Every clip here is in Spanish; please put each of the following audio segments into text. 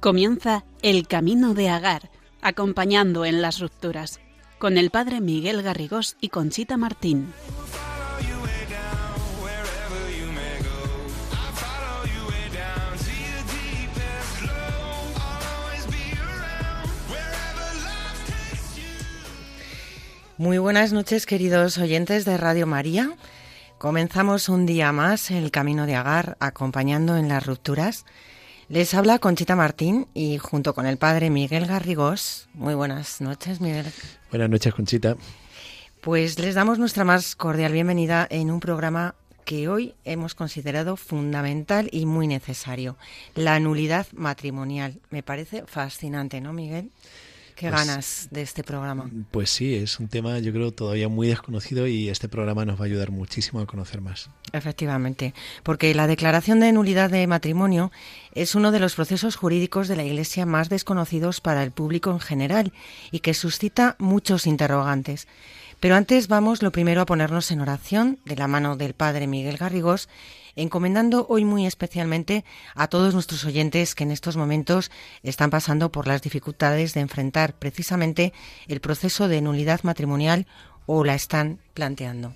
Comienza El Camino de Agar, acompañando en las rupturas, con el padre Miguel Garrigós y Conchita Martín. Muy buenas noches, queridos oyentes de Radio María. Comenzamos un día más el Camino de Agar, acompañando en las rupturas. Les habla Conchita Martín y junto con el padre Miguel Garrigós. Muy buenas noches, Miguel. Buenas noches, Conchita. Pues les damos nuestra más cordial bienvenida en un programa que hoy hemos considerado fundamental y muy necesario, la nulidad matrimonial. Me parece fascinante, ¿no, Miguel? Qué pues ganas de este programa. Pues sí, es un tema yo creo todavía muy desconocido y este programa nos va a ayudar muchísimo a conocer más. Efectivamente, porque la declaración de nulidad de matrimonio es uno de los procesos jurídicos de la Iglesia más desconocidos para el público en general y que suscita muchos interrogantes. Pero antes vamos lo primero a ponernos en oración de la mano del Padre Miguel Garrigós encomendando hoy muy especialmente a todos nuestros oyentes que en estos momentos están pasando por las dificultades de enfrentar precisamente el proceso de nulidad matrimonial o la están planteando.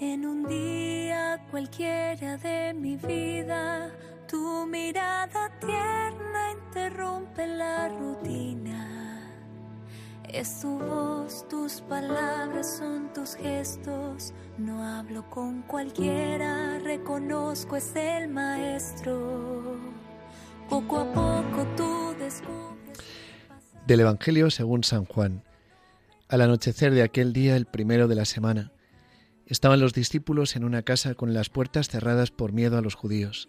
En un día cualquiera de mi vida tu mirada tierna interrumpe la rutina. Es tu voz, tus palabras son tus gestos. No hablo con cualquiera, reconozco es el maestro. Poco a poco tú descubres. Del Evangelio según San Juan. Al anochecer de aquel día, el primero de la semana, estaban los discípulos en una casa con las puertas cerradas por miedo a los judíos.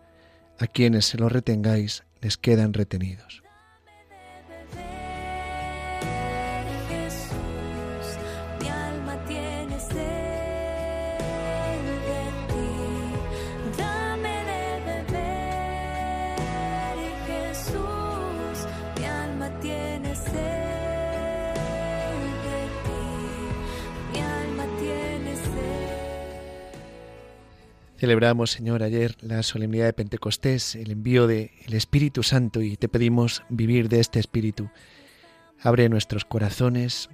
a quienes se lo retengáis les quedan retenidos. Celebramos, Señor, ayer la solemnidad de Pentecostés, el envío del Espíritu Santo y te pedimos vivir de este Espíritu. Abre nuestros corazones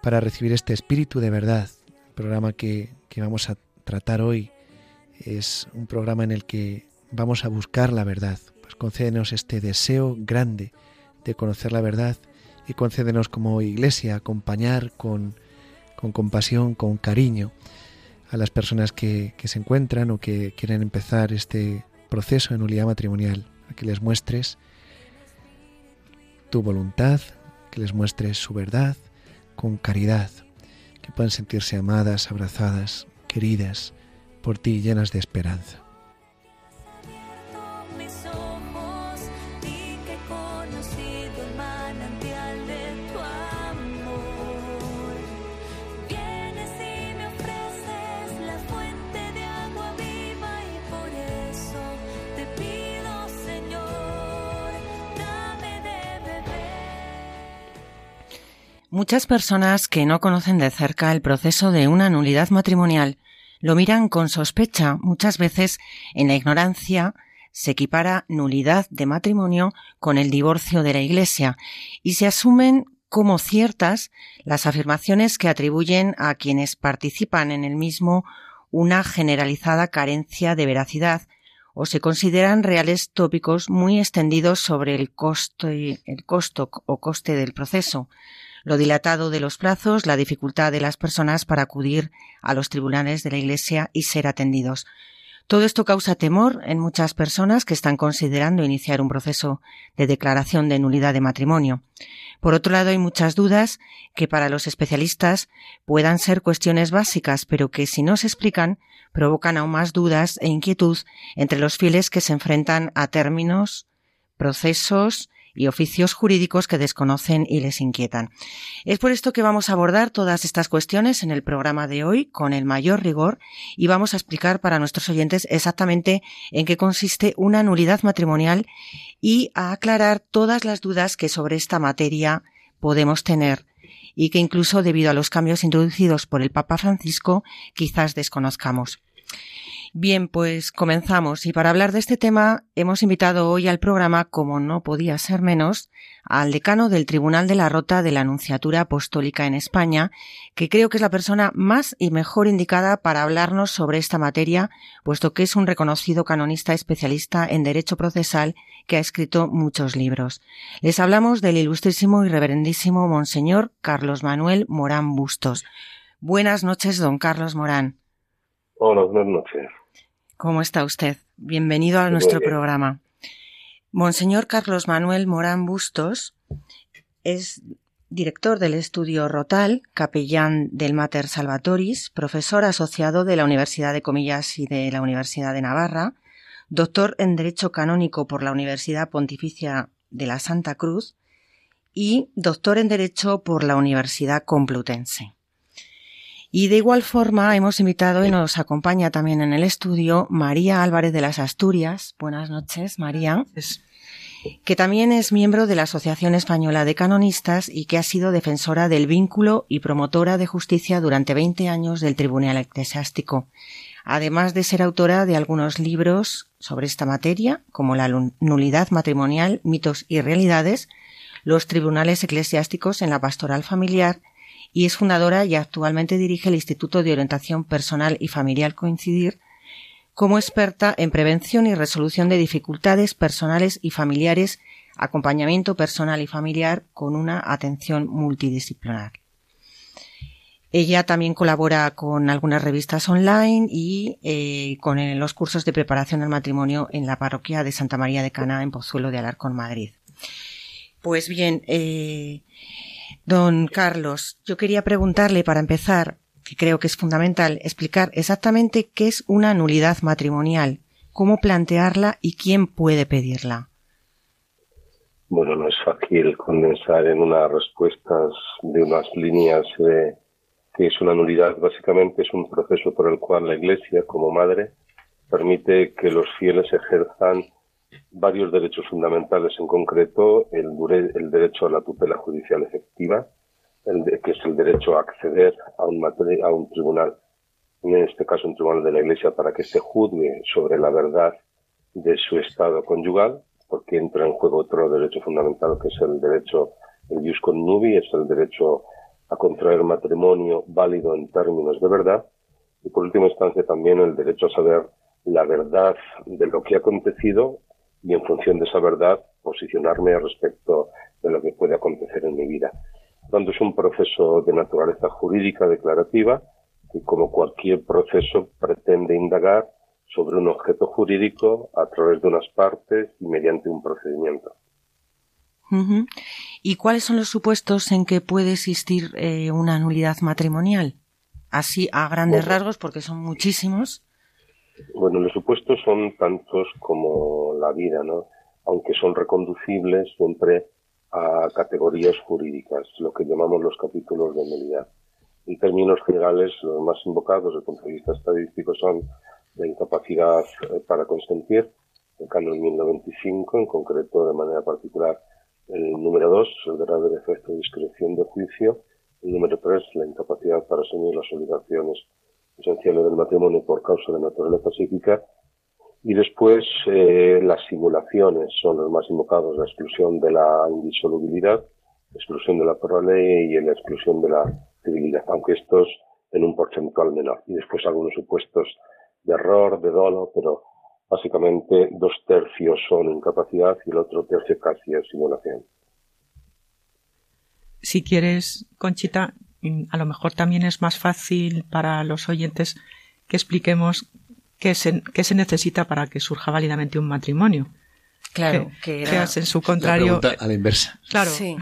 para recibir este Espíritu de verdad. El programa que, que vamos a tratar hoy es un programa en el que vamos a buscar la verdad. Pues concédenos este deseo grande de conocer la verdad y concédenos como iglesia acompañar con, con compasión, con cariño a las personas que, se encuentran o que quieren empezar este proceso de nulidad matrimonial, a que les muestres tu voluntad, que les muestres su verdad con caridad, que puedan sentirse amadas, abrazadas, queridas por ti, llenas de esperanza. Muchas personas que no conocen de cerca el proceso de una nulidad matrimonial lo miran con sospecha. Muchas veces en la ignorancia se equipara nulidad de matrimonio con el divorcio de la Iglesia y se asumen como ciertas las afirmaciones que atribuyen a quienes participan en el mismo una generalizada carencia de veracidad o se consideran reales tópicos muy extendidos sobre el costo, el costo o coste del proceso, lo dilatado de los plazos, la dificultad de las personas para acudir a los tribunales de la Iglesia y ser atendidos. Todo esto causa temor en muchas personas que están considerando iniciar un proceso de declaración de nulidad de matrimonio. Por otro lado, hay muchas dudas que para los especialistas puedan ser cuestiones básicas, pero que si no se explican provocan aún más dudas e inquietud entre los fieles que se enfrentan a términos, procesos y oficios jurídicos que desconocen y les inquietan. Es por esto que vamos a abordar todas estas cuestiones en el programa de hoy con el mayor rigor y vamos a explicar para nuestros oyentes exactamente en qué consiste una nulidad matrimonial y a aclarar todas las dudas que sobre esta materia podemos tener y que incluso debido a los cambios introducidos por el Papa Francisco quizás desconozcamos. Bien, pues comenzamos. Y para hablar de este tema hemos invitado hoy al programa, como no podía ser menos, al decano del Tribunal de la Rota de la Anunciatura Apostólica en España, que creo que es la persona más y mejor indicada para hablarnos sobre esta materia, puesto que es un reconocido canonista especialista en derecho procesal que ha escrito muchos libros. Les hablamos del ilustrísimo y reverendísimo Monseñor Carlos Manuel Morán Bustos. Buenas noches, don Carlos Morán. Hola, buenas noches. ¿Cómo está usted? Bienvenido a nuestro programa. Monseñor Carlos Manuel Morán Bustos es director del estudio Rotal, capellán del Mater Salvatoris, profesor asociado de la Universidad de Comillas y de la Universidad de Navarra, doctor en Derecho Canónico por la Universidad Pontificia de la Santa Cruz y doctor en Derecho por la Universidad Complutense. Y de igual forma hemos invitado y nos acompaña también en el estudio María Álvarez de las Asturias. Buenas noches, María. Que también es miembro de la Asociación Española de Canonistas y que ha sido defensora del vínculo y promotora de justicia durante 20 años del Tribunal Eclesiástico, además de ser autora de algunos libros sobre esta materia, como La nulidad matrimonial, mitos y realidades, los tribunales eclesiásticos en la pastoral familiar y es fundadora y actualmente dirige el Instituto de Orientación Personal y Familiar Coincidir como experta en prevención y resolución de dificultades personales y familiares, acompañamiento personal y familiar con una atención multidisciplinar. Ella también colabora con algunas revistas online y eh, con los cursos de preparación al matrimonio en la parroquia de Santa María de Cana en Pozuelo de Alarcón, Madrid. Pues bien, eh, Don Carlos, yo quería preguntarle para empezar, que creo que es fundamental, explicar exactamente qué es una nulidad matrimonial, cómo plantearla y quién puede pedirla. Bueno, no es fácil condensar en unas respuestas de unas líneas de que es una nulidad. Básicamente es un proceso por el cual la Iglesia, como madre, permite que los fieles ejerzan varios derechos fundamentales, en concreto el, derecho a la tutela judicial efectiva, el que es el derecho a acceder a un, a un tribunal, en este caso un tribunal de la Iglesia, para que se juzgue sobre la verdad de su estado conyugal, porque entra en juego otro derecho fundamental que es el derecho, el jus connubi, es el derecho a contraer matrimonio válido en términos de verdad, y por última instancia también el derecho a saber la verdad de lo que ha acontecido y en función de esa verdad posicionarme respecto de lo que puede acontecer en mi vida. Tanto, es un proceso de naturaleza jurídica declarativa que, como cualquier proceso, pretende indagar sobre un objeto jurídico a través de unas partes y mediante un procedimiento. ¿Y cuáles son los supuestos en que puede existir eh, una nulidad matrimonial? Así a grandes rasgos, porque son muchísimos. Bueno, los supuestos son tantos como la vida, ¿no? Aunque son reconducibles siempre a categorías jurídicas, lo que llamamos los capítulos de nulidad. En términos generales, los más invocados desde el punto de vista estadístico son la incapacidad eh, para consentir, el canon 1095, en concreto de manera particular el número 2, el grado de efecto de discreción de juicio, el número 3, la incapacidad para asumir las obligaciones esenciales del matrimonio por causa de naturaleza psíquica. Y después eh, las simulaciones son los más invocados, la exclusión de la indisolubilidad, la exclusión de la ley y la exclusión de la civilidad, aunque estos en un porcentual menor. Y después algunos supuestos de error, de dolo, pero básicamente dos tercios son incapacidad y el otro tercio casi es simulación. Si quieres, Conchita, a lo mejor también es más fácil para los oyentes que expliquemos qué se, qué se necesita para que surja válidamente un matrimonio. Claro, que, en su contrario. a la inversa. Claro. Sí,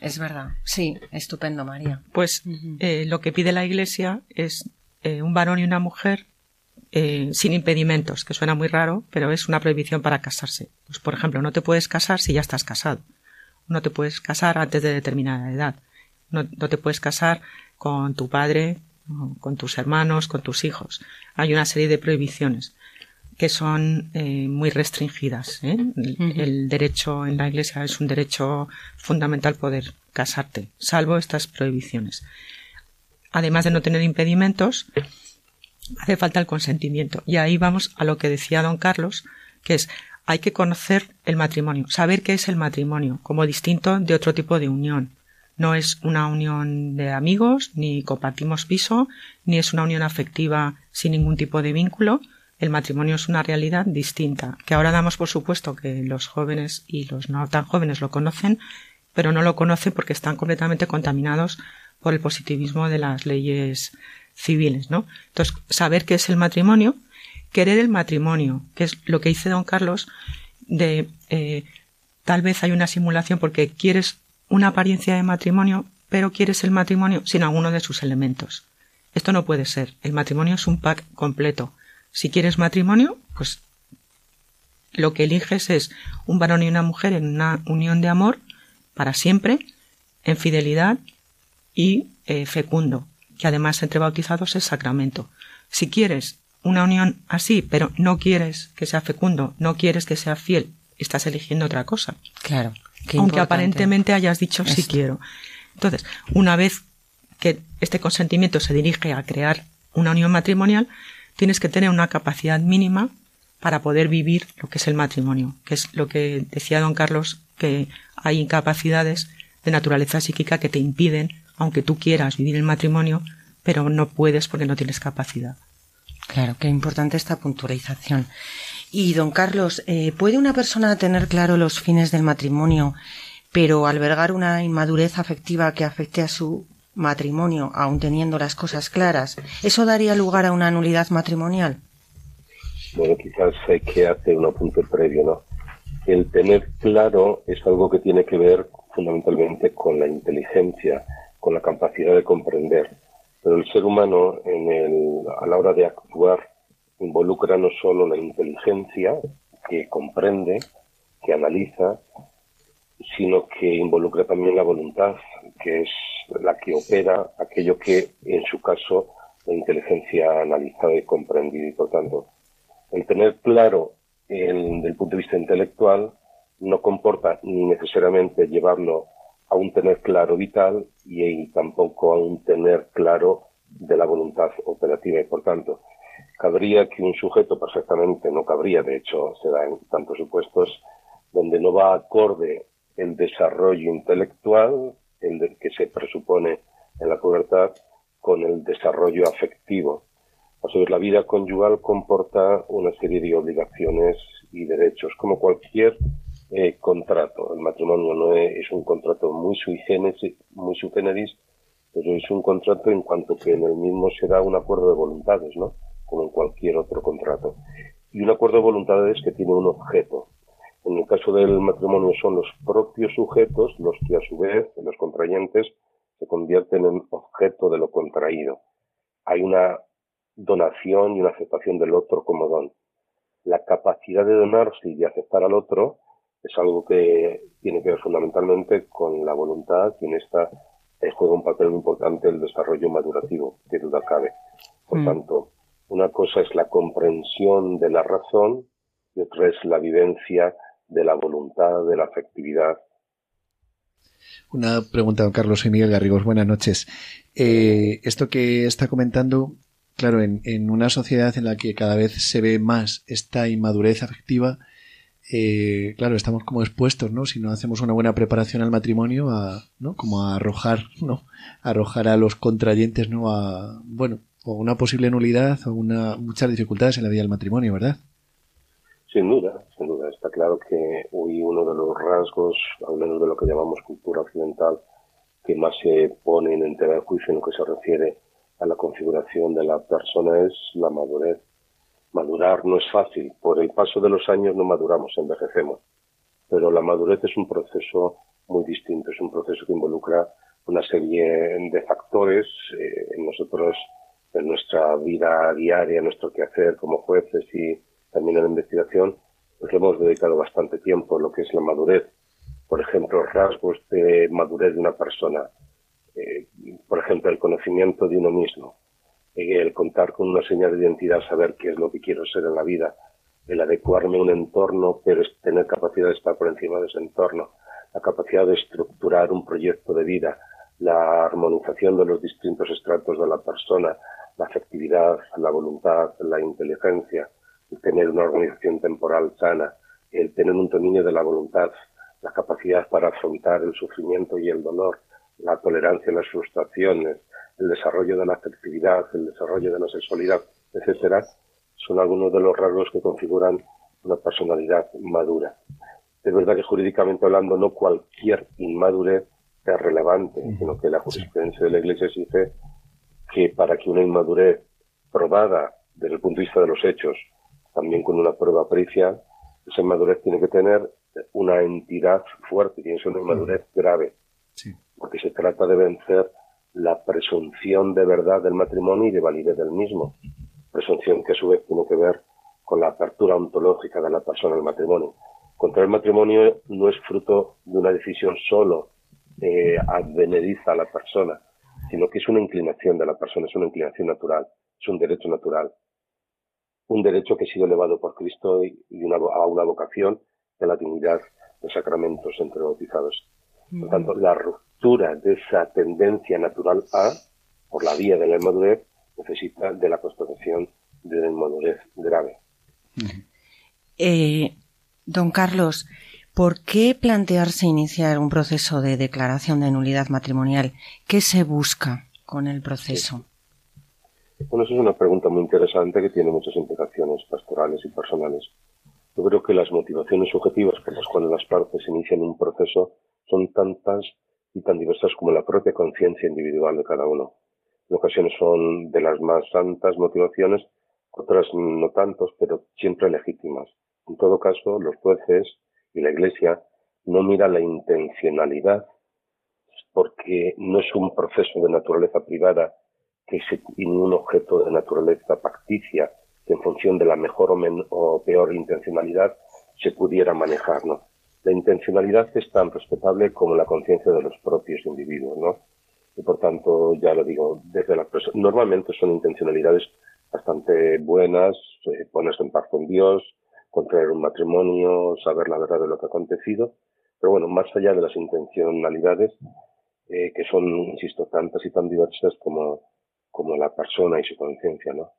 es verdad. Sí, estupendo, María. Pues eh, lo que pide la Iglesia es eh, un varón y una mujer eh, sin impedimentos, que suena muy raro, pero es una prohibición para casarse. Pues, por ejemplo, no te puedes casar si ya estás casado. No te puedes casar antes de determinada edad. No, no te puedes casar con tu padre, con tus hermanos, con tus hijos. Hay una serie de prohibiciones que son eh, muy restringidas. ¿eh? El, derecho en la Iglesia es un derecho fundamental poder casarte, salvo estas prohibiciones. Además de no tener impedimentos, hace falta el consentimiento. Y ahí vamos a lo que decía don Carlos, que es hay que conocer el matrimonio, saber qué es el matrimonio, como distinto de otro tipo de unión. No es una unión de amigos, ni compartimos piso, ni es una unión afectiva sin ningún tipo de vínculo, el matrimonio es una realidad distinta, que ahora damos por supuesto que los jóvenes y los no tan jóvenes lo conocen, pero no lo conocen porque están completamente contaminados por el positivismo de las leyes civiles, ¿no? Entonces, saber qué es el matrimonio, querer el matrimonio, que es lo que dice don Carlos, de eh, tal vez hay una simulación porque quieres una apariencia de matrimonio, pero quieres el matrimonio sin alguno de sus elementos. Esto no puede ser. El matrimonio es un pack completo. Si quieres matrimonio, pues lo que eliges es un varón y una mujer en una unión de amor para siempre, en fidelidad y eh, fecundo, que además entre bautizados es sacramento. Si quieres una unión así, pero no quieres que sea fecundo, no quieres que sea fiel, estás eligiendo otra cosa. Claro. Aunque aparentemente hayas dicho sí quiero. Entonces, una vez que este consentimiento se dirige a crear una unión matrimonial, tienes que tener una capacidad mínima para poder vivir lo que es el matrimonio, que es lo que decía don Carlos, que hay incapacidades de naturaleza psíquica que te impiden, aunque tú quieras vivir el matrimonio, pero no puedes porque no tienes capacidad. Claro, qué importante esta puntualización. Y don Carlos, eh, ¿puede una persona tener claro los fines del matrimonio, pero albergar una inmadurez afectiva que afecte a su matrimonio, aun teniendo las cosas claras, ¿eso daría lugar a una nulidad matrimonial? Bueno, quizás hay que hacer un apunte previo, ¿no? El tener claro es algo que tiene que ver fundamentalmente con la inteligencia, con la capacidad de comprender. Pero el ser humano, en el, a la hora de actuar, involucra no solo la inteligencia, que comprende, que analiza, sino que involucra también la voluntad, que es la que opera aquello que, en su caso, la inteligencia ha analizado y comprendido. Y, por tanto, el tener claro el, del punto de vista intelectual no comporta ni necesariamente llevarlo a un tener claro vital y, tampoco a un tener claro de la voluntad operativa. Y, por tanto, cabría que un sujeto perfectamente, no cabría, de hecho, se da en tantos supuestos, donde no va acorde el desarrollo intelectual el que se presupone en la pubertad con el desarrollo afectivo. A su vez, la vida conyugal comporta una serie de obligaciones y derechos, como cualquier eh, contrato. El matrimonio no es, un contrato muy sui muy sui generis, pero es un contrato en cuanto que en el mismo se da un acuerdo de voluntades, ¿no? Como en cualquier otro contrato. Y un acuerdo de voluntades que tiene un objeto. En el caso del matrimonio son los propios sujetos los que a su vez, los contrayentes, se convierten en objeto de lo contraído. Hay una donación y una aceptación del otro como don. La capacidad de donarse y de aceptar al otro es algo que tiene que ver fundamentalmente con la voluntad y en esta juega un papel muy importante el desarrollo madurativo, que duda cabe. Por mm. tanto, una cosa es la comprensión de la razón y otra es la vivencia de la voluntad, de la afectividad. Una pregunta, don Carlos. Soy Miguel Garrigos. Buenas noches. Eh, esto que está comentando, claro, en, una sociedad en la que cada vez se ve más esta inmadurez afectiva, eh, claro, estamos como expuestos, ¿no? Si no hacemos una buena preparación al matrimonio, a, ¿no? Como a arrojar, ¿no? arrojar a los contrayentes, ¿no? A, bueno, o una posible nulidad o una, muchas dificultades en la vida del matrimonio, ¿verdad? Sin duda, sin duda. Está claro que hoy uno de los rasgos, al menos de lo que llamamos cultura occidental, que más se pone en entera de juicio en lo que se refiere a la configuración de la persona es la madurez Madurar no es fácil. Por el paso de los años no maduramos, envejecemos. Pero la madurez es un proceso muy distinto. Es un proceso que involucra una serie de factores eh, nosotros, en nuestra vida diaria, nuestro quehacer como jueces y también en la investigación, pues hemos dedicado bastante tiempo a lo que es la madurez. Por ejemplo, rasgos de madurez de una persona. Eh, por ejemplo, el conocimiento de uno mismo. El contar con una señal de identidad, saber qué es lo que quiero ser en la vida, el adecuarme a un entorno, pero tener capacidad de estar por encima de ese entorno, la capacidad de estructurar un proyecto de vida, la armonización de los distintos estratos de la persona, la afectividad, la voluntad, la inteligencia, el tener una organización temporal sana, el tener un dominio de la voluntad, la capacidad para afrontar el sufrimiento y el dolor, la tolerancia a las frustraciones, el desarrollo de la afectividad, el desarrollo de la sexualidad, etcétera, son algunos de los rasgos que configuran una personalidad madura. Es verdad que jurídicamente hablando no cualquier inmadurez es relevante, sino que la jurisprudencia de la Iglesia exige que para que una inmadurez probada desde el punto de vista de los hechos, también con una prueba pericial, esa inmadurez tiene que tener una entidad fuerte, tiene que ser una inmadurez grave, porque se trata de vencer la presunción de verdad del matrimonio y de validez del mismo. Presunción que a su vez tiene que ver con la apertura ontológica de la persona al matrimonio. Contra el matrimonio no es fruto de una decisión solo eh, advenediza a la persona, sino que es una inclinación de la persona, es una inclinación natural, es un derecho natural. Un derecho que ha sido elevado por Cristo y, una, a una vocación de la dignidad de sacramentos entre bautizados. Por lo tanto, la de esa tendencia natural a, por la vía de la inmadurez, necesita de la constatación de la inmadurez grave. Eh, don Carlos, ¿por qué plantearse iniciar un proceso de declaración de nulidad matrimonial? ¿Qué se busca con el proceso? Bueno, esa es una pregunta muy interesante que tiene muchas implicaciones pastorales y personales. Yo creo que las motivaciones subjetivas por las cuales las partes inician un proceso son tantas y tan diversas como la propia conciencia individual de cada uno. En ocasiones son de las más santas motivaciones, otras no tantos, pero siempre legítimas. En todo caso, los jueces y la Iglesia no miran la intencionalidad porque no es un proceso de naturaleza privada que se, un objeto de naturaleza pacticia que en función de la mejor o, o peor intencionalidad se pudiera manejar, ¿no? la intencionalidad es tan respetable como la conciencia de los propios individuos, ¿no? Y por tanto, ya lo digo, desde la normalmente son intencionalidades bastante buenas, eh, ponerse en paz con Dios, contraer un matrimonio, saber la verdad de lo que ha acontecido, pero bueno, más allá de las intencionalidades, eh, que son, insisto, tantas y tan diversas como, como la persona y su conciencia, ¿no?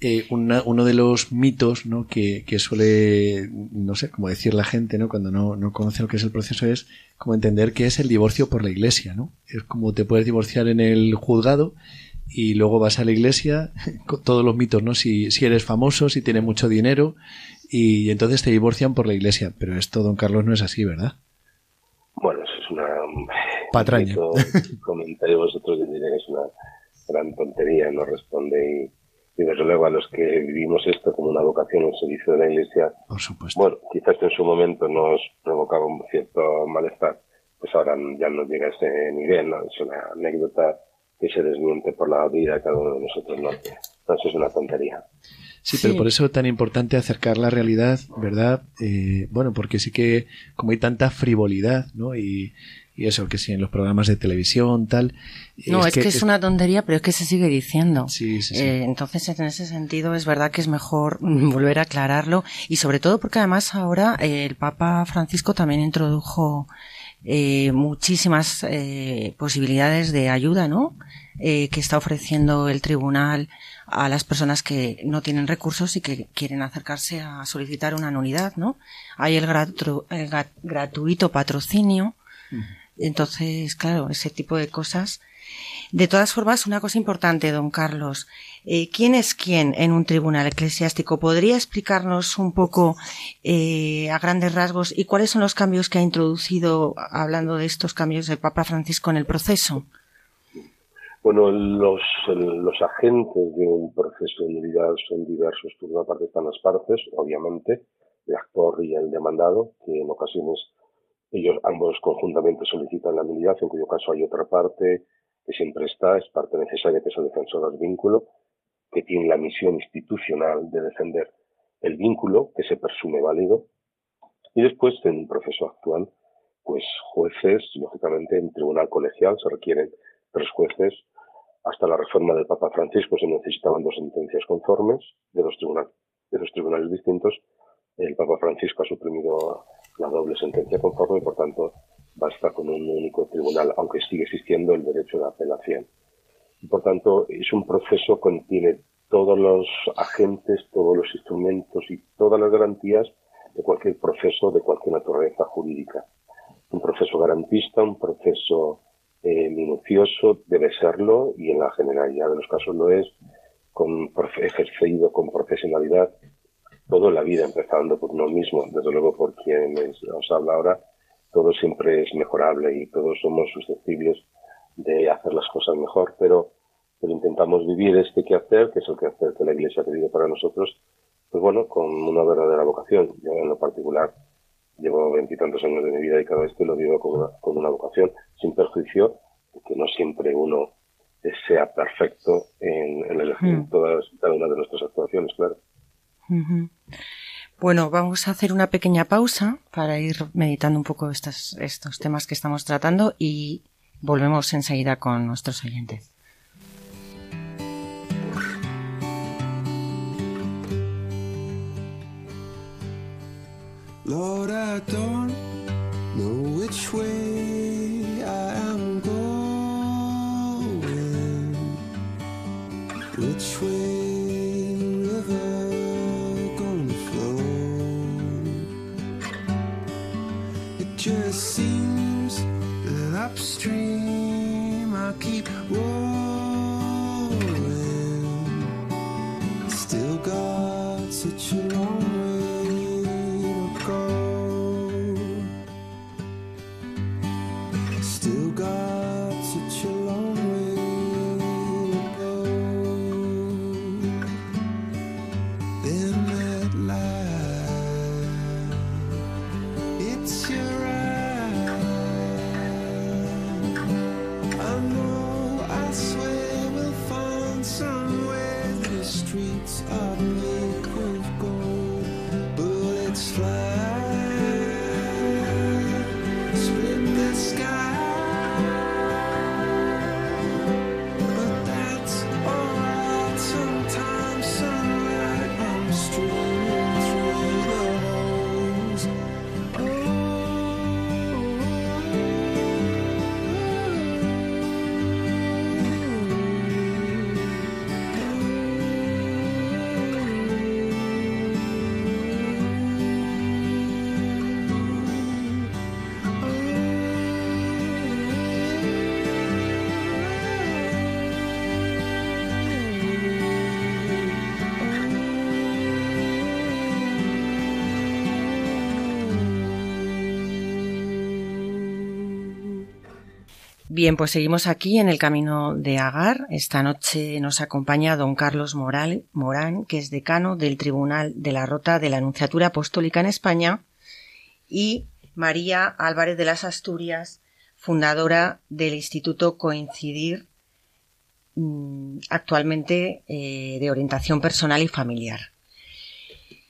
Eh, uno de los mitos ¿no? que, suele, no sé, como decir la gente ¿no? cuando no, no, conoce lo que es el proceso es como entender que es el divorcio por la iglesia. ¿no? Es como te puedes divorciar en el juzgado y luego vas a la iglesia con todos los mitos, ¿no? Si, si eres famoso, si tienes mucho dinero y, entonces te divorcian por la iglesia. Pero esto, don Carlos, no es así, ¿verdad? Bueno, eso es una... Patraña. Comentario vosotros que es una gran tontería, no responde y y desde luego a los que vivimos esto como una vocación en servicio de la Iglesia, Por supuesto. bueno, quizás en su momento nos provocaba un cierto malestar, pues ahora ya no llega a ese nivel, ¿no? Es una anécdota que se desmiente por la vida de cada uno de nosotros, ¿no? Entonces es una tontería. Sí, pero por eso es tan importante acercar la realidad, ¿verdad? Eh, bueno, porque sí que como hay tanta frivolidad, ¿no? Y, y eso, que sí, en los programas de televisión, tal. No, es, que, es, una tontería, pero es que se sigue diciendo. Sí, sí, sí. Eh, entonces, en ese sentido, es verdad que es mejor volver a aclararlo y sobre todo porque además ahora eh, el Papa Francisco también introdujo eh, muchísimas eh, posibilidades de ayuda, ¿no? Eh, que está ofreciendo el tribunal a las personas que no tienen recursos y que quieren acercarse a solicitar una nulidad, ¿no? Hay el, gratuito patrocinio. Entonces, claro, ese tipo de cosas. De todas formas, una cosa importante, don Carlos. Eh, ¿Quién es quién en un tribunal eclesiástico? ¿Podría explicarnos un poco eh, a grandes rasgos y cuáles son los cambios que ha introducido, hablando de estos cambios del Papa Francisco en el proceso? Bueno, los, los agentes de un proceso de nulidad son diversos. Por una parte están las partes, obviamente, el actor y el demandado, que en ocasiones ellos ambos conjuntamente solicitan la nulidad, en cuyo caso hay otra parte que siempre está, es parte necesaria que es el defensor del vínculo, que tiene la misión institucional de defender el vínculo que se presume válido. Y después, en un proceso actual, pues jueces, lógicamente, en tribunal colegial se requieren tres jueces. Hasta la reforma del Papa Francisco se necesitaban dos sentencias conformes de los, tribunales, de los tribunales distintos. El Papa Francisco ha suprimido la doble sentencia conforme y, por tanto, basta con un único tribunal, aunque sigue existiendo el derecho de apelación. Por tanto, es un proceso que contiene todos los agentes, todos los instrumentos y todas las garantías de cualquier proceso de cualquier naturaleza jurídica. Un proceso garantista, un proceso eh, minucioso, debe serlo, y en la generalidad de los casos lo es, ejercido con profesionalidad toda la vida, empezando por uno mismo, desde luego por quien os habla ahora, todo siempre es mejorable y todos somos susceptibles de hacer las cosas mejor, pero, pero intentamos vivir este quehacer, que es el quehacer que la Iglesia ha pedido para nosotros, pues bueno, con una verdadera vocación. Yo en lo particular llevo veintitantos años de mi vida y cada vez que lo vivo con una, con una vocación, sin perjuicio de que no siempre uno sea perfecto en, en elegir hmm. todas cada una de nuestras actuaciones, claro. Bueno, vamos a hacer una pequeña pausa para ir meditando un poco estos, temas que estamos tratando y volvemos enseguida con nuestros oyentes. That upstream I keep rolling, still got such a long Bien, pues seguimos aquí en el camino de Agar. Esta noche nos acompaña don Carlos Moral, Morán, que es decano del Tribunal de la Rota de la Anunciatura Apostólica en España, y María Álvarez de las Asturias, fundadora del Instituto Coincidir, mm, actualmente eh, de orientación personal y familiar.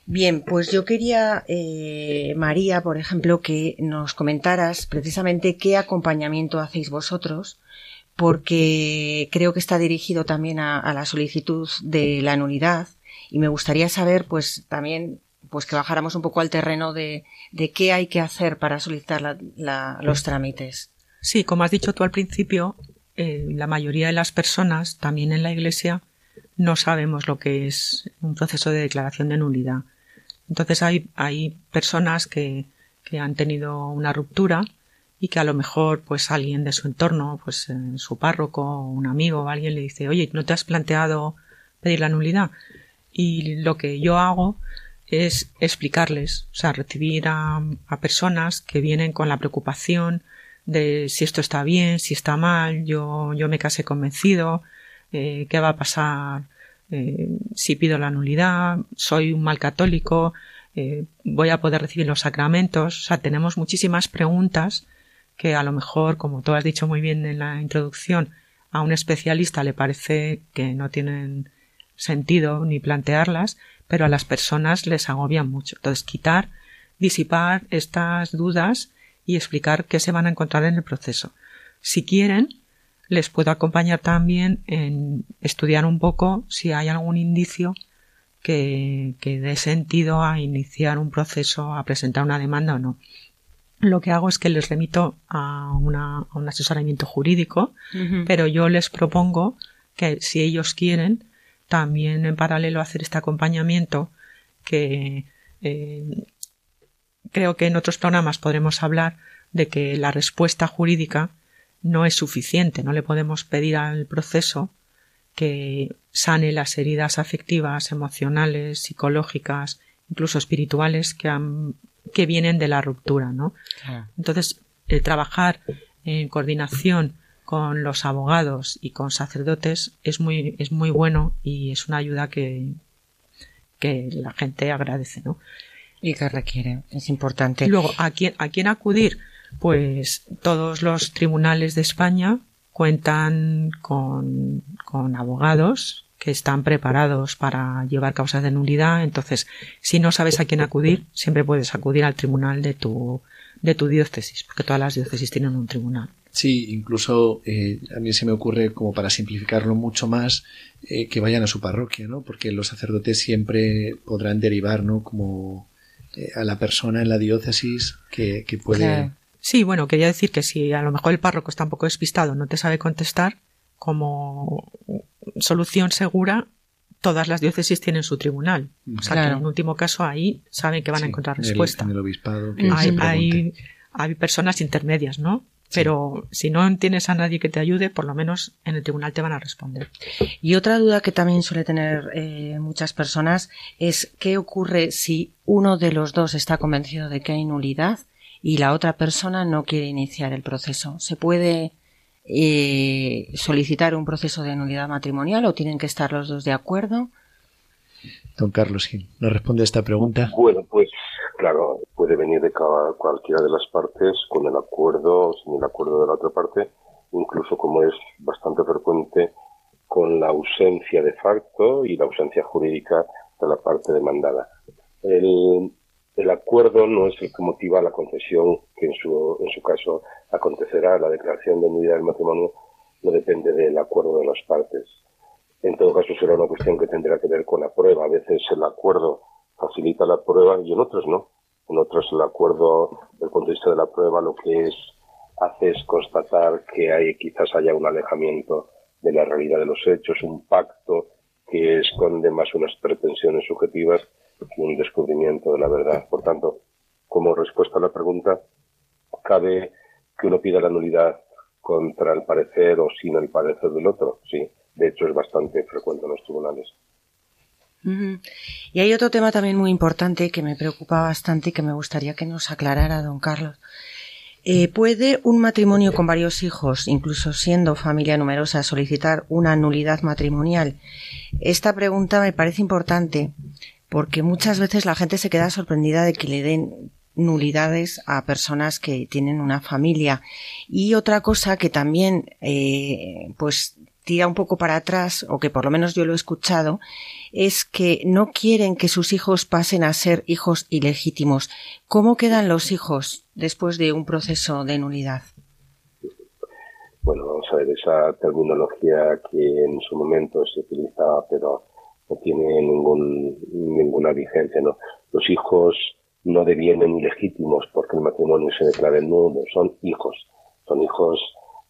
Bien, pues yo quería, eh, María, por ejemplo, que nos comentaras precisamente qué acompañamiento hacéis vosotros, porque creo que está dirigido también a, la solicitud de la nulidad y me gustaría saber, pues también, pues que bajáramos un poco al terreno de, de qué hay que hacer para solicitar los trámites. Sí, como has dicho tú al principio, eh, la mayoría de las personas, también en la Iglesia, no sabemos lo que es un proceso de declaración de nulidad. Entonces hay, hay personas que, que han tenido una ruptura y que a lo mejor pues alguien de su entorno, pues eh, su párroco, un amigo alguien le dice, oye, ¿no te has planteado pedir la nulidad? Y lo que yo hago es explicarles, o sea, recibir a, personas que vienen con la preocupación de si esto está bien, si está mal, yo, yo me casé convencido, eh, qué va a pasar eh, si pido la nulidad, soy un mal católico, voy a poder recibir los sacramentos, o sea, tenemos muchísimas preguntas que a lo mejor, como tú has dicho muy bien en la introducción, a un especialista le parece que no tienen sentido ni plantearlas, pero a las personas les agobian mucho. Entonces, quitar, disipar estas dudas y explicar qué se van a encontrar en el proceso. Si quieren, les puedo acompañar también en estudiar un poco si hay algún indicio que, que dé sentido a iniciar un proceso, a presentar una demanda o no. Lo que hago es que les remito a, un asesoramiento jurídico, pero yo les propongo que si ellos quieren, también en paralelo hacer este acompañamiento que eh, creo que en otros programas podremos hablar de que la respuesta jurídica no es suficiente, no le podemos pedir al proceso que sane las heridas afectivas, emocionales, psicológicas, incluso espirituales que han que vienen de la ruptura, ¿no? Entonces, el trabajar en coordinación con los abogados y con sacerdotes es muy, es muy bueno y es una ayuda que, que la gente agradece, ¿no? Y que requiere, es importante. Luego, ¿a quién, a quién acudir? Pues todos los tribunales de España cuentan con, con abogados que están preparados para llevar causas de nulidad. Entonces, si no sabes a quién acudir, siempre puedes acudir al tribunal de tu, de tu diócesis, porque todas las diócesis tienen un tribunal. Sí, incluso eh, a mí se me ocurre, como para simplificarlo mucho más, eh, que vayan a su parroquia, ¿no? Porque los sacerdotes siempre podrán derivar, ¿no? Como eh, a la persona en la diócesis que, que puede. Sí, bueno, quería decir que si a lo mejor el párroco está un poco despistado, no te sabe contestar, como solución segura, todas las diócesis tienen su tribunal. O sea que en último caso ahí saben que van a encontrar respuesta. hay, hay, personas intermedias, ¿no? Pero si no tienes a nadie que te ayude, por lo menos en el tribunal te van a responder. Y otra duda que también suele tener eh, muchas personas es qué ocurre si uno de los dos está convencido de que hay nulidad y la otra persona no quiere iniciar el proceso. ¿Se puede eh, solicitar un proceso de nulidad matrimonial o tienen que estar los dos de acuerdo? Don Carlos Gil, ¿nos responde esta pregunta? Bueno, pues claro, puede venir de cada, cualquiera de las partes con el acuerdo o sin el acuerdo de la otra parte, incluso como es bastante frecuente, con la ausencia de facto y la ausencia jurídica de la parte demandada. El, el acuerdo no es el que motiva la concesión, que en su, en su caso acontecerá. La declaración de nulidad del matrimonio no depende del acuerdo de las partes. En todo caso, será una cuestión que tendrá que ver con la prueba. A veces el acuerdo facilita la prueba y en otros no. En otros el acuerdo, de vista de la prueba, lo que es hace es constatar que hay quizás haya un alejamiento de la realidad de los hechos, un pacto que esconde más unas pretensiones subjetivas un descubrimiento de la verdad. Por tanto, como respuesta a la pregunta, cabe que uno pida la nulidad contra el parecer o sin el parecer del otro. Sí, de hecho es bastante frecuente en los tribunales. Y hay otro tema también muy importante que me preocupa bastante y que me gustaría que nos aclarara, don Carlos. Eh, ¿Puede un matrimonio con varios hijos, incluso siendo familia numerosa, solicitar una nulidad matrimonial? Esta pregunta me parece importante porque muchas veces la gente se queda sorprendida de que le den nulidades a personas que tienen una familia. Y otra cosa que también, eh, pues, tira un poco para atrás, o que por lo menos yo lo he escuchado, es que no quieren que sus hijos pasen a ser hijos ilegítimos. ¿Cómo quedan los hijos después de un proceso de nulidad? Bueno, vamos a ver, esa terminología que en su momento se utilizaba, pero no tiene ningún, ninguna vigencia. ¿no? Los hijos no devienen ilegítimos porque el matrimonio se declare nulo, son hijos, son hijos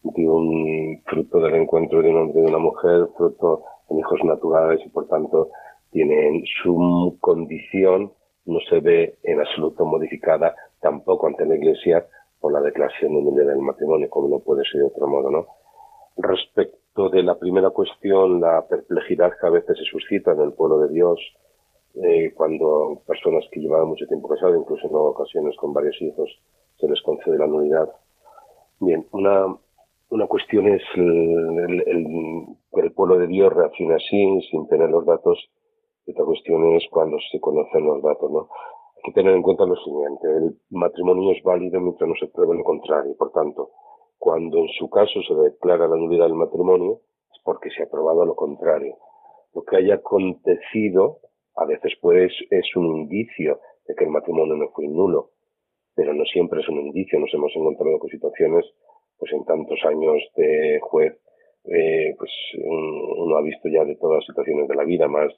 de un fruto del encuentro de un hombre y de una mujer, fruto en hijos naturales y por tanto tienen su condición no se ve en absoluto modificada tampoco ante la Iglesia por la declaración de del matrimonio, como no puede ser de otro modo, ¿no? Respecto de la primera cuestión, la perplejidad que a veces se suscita en el pueblo de Dios, eh, cuando personas que llevaban mucho tiempo casadas, incluso en ocasiones con varios hijos, se les concede la nulidad. Bien, una, una cuestión es el, el, el pueblo de Dios reacciona así, sin tener los datos, y otra cuestión es cuando se conocen los datos, ¿no? Hay que tener en cuenta lo siguiente, el matrimonio es válido mientras no se pruebe lo contrario, por tanto, cuando en su caso se declara la nulidad del matrimonio, es porque se ha probado lo contrario. Lo que haya acontecido a veces pues es un indicio de que el matrimonio no fue nulo, pero no siempre es un indicio. Nos hemos encontrado con situaciones, pues en tantos años de juez, eh, pues uno ha visto ya de todas las situaciones de la vida, más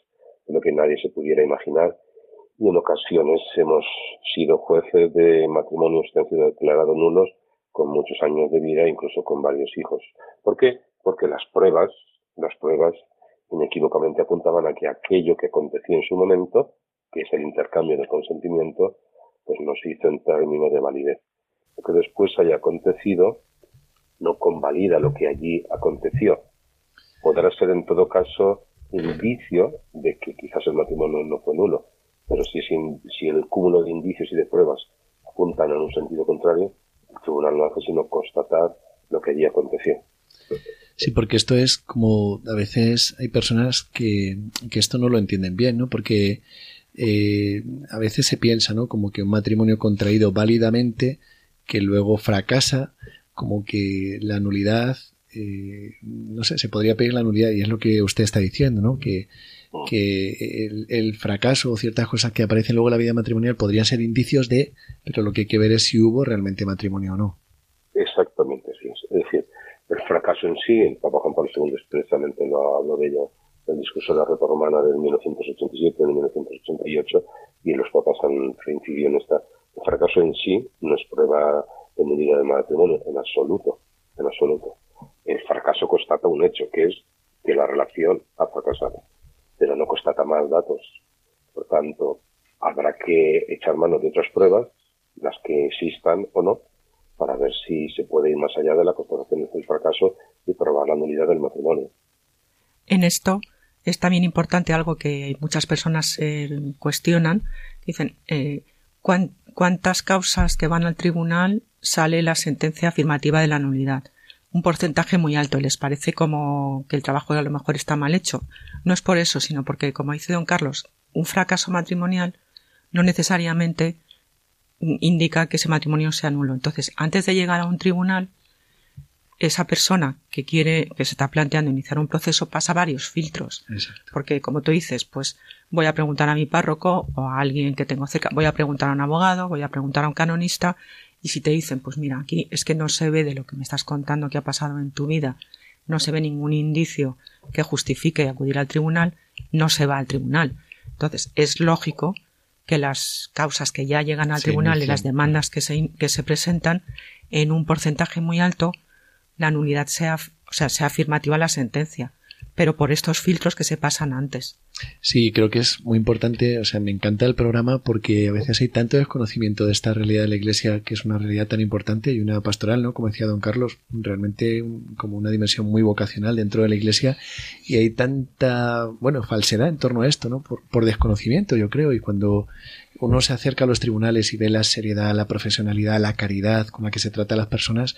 de lo que nadie se pudiera imaginar. Y en ocasiones hemos sido jueces de matrimonios que han sido declarados nulos con muchos años de vida, incluso con varios hijos. ¿Por qué? Porque las pruebas, las pruebas inequívocamente apuntaban a que aquello que aconteció en su momento, que es el intercambio de consentimiento, pues no se hizo en términos de validez. Lo que después haya acontecido no convalida lo que allí aconteció. Podrá ser en todo caso indicio de que quizás el matrimonio no fue nulo, pero si, si el cúmulo de indicios y de pruebas apuntan en un sentido contrario, no hace sino constatar lo que allí aconteció. Sí, porque esto es como a veces hay personas que, que esto no lo entienden bien, ¿no? Porque eh, a veces se piensa, ¿no? Como que un matrimonio contraído válidamente, que luego fracasa, como que la nulidad, eh, no sé, se podría pedir la nulidad y es lo que usted está diciendo, ¿no? Que, que el, el, fracaso o ciertas cosas que aparecen luego en la vida matrimonial podrían ser indicios de, pero lo que hay que ver es si hubo realmente matrimonio o no. Exactamente, sí. Es decir, el fracaso en sí, el Papa Juan Pablo II expresamente lo habló de ello el discurso de la Reforma Romana del 1987 y del 1988 y los papas han reincidido en esta. El fracaso en sí no es prueba de medida de matrimonio, en absoluto, en absoluto. El fracaso constata un hecho, que es que la relación ha fracasado, pero no constata más datos. Por tanto, habrá que echar mano de otras pruebas, las que existan o no, para ver si se puede ir más allá de la constatación del fracaso y probar la nulidad del matrimonio. En esto es también importante algo que muchas personas eh, cuestionan. Dicen, eh, ¿cuántas causas que van al tribunal sale la sentencia afirmativa de la nulidad? Un porcentaje muy alto. Les parece como que el trabajo a lo mejor está mal hecho. No es por eso, sino porque, como dice don Carlos, un fracaso matrimonial no necesariamente indica que ese matrimonio sea nulo. Entonces, antes de llegar a un tribunal, esa persona que quiere, que se está planteando iniciar un proceso pasa varios filtros. Porque, como tú dices, pues voy a preguntar a mi párroco o a alguien que tengo cerca, voy a preguntar a un abogado, voy a preguntar a un canonista, y si te dicen, pues mira, aquí es que no se ve de lo que me estás contando que ha pasado en tu vida, no se ve ningún indicio que justifique acudir al tribunal, no se va al tribunal. Entonces, es lógico que las causas que ya llegan al tribunal y las demandas que se, que se presentan, en un porcentaje muy alto, la nulidad sea, o sea, sea afirmativa la sentencia, pero por estos filtros que se pasan antes. Sí, creo que es muy importante, o sea, me encanta el programa porque a veces hay tanto desconocimiento de esta realidad de la Iglesia que es una realidad tan importante y una pastoral, ¿no? Como decía don Carlos, realmente como una dimensión muy vocacional dentro de la Iglesia y hay tanta, bueno, falsedad en torno a esto, ¿no? Por, por desconocimiento, yo creo, y cuando uno se acerca a los tribunales y ve la seriedad, la profesionalidad, la caridad con la que se trata a las personas,